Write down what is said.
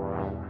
world.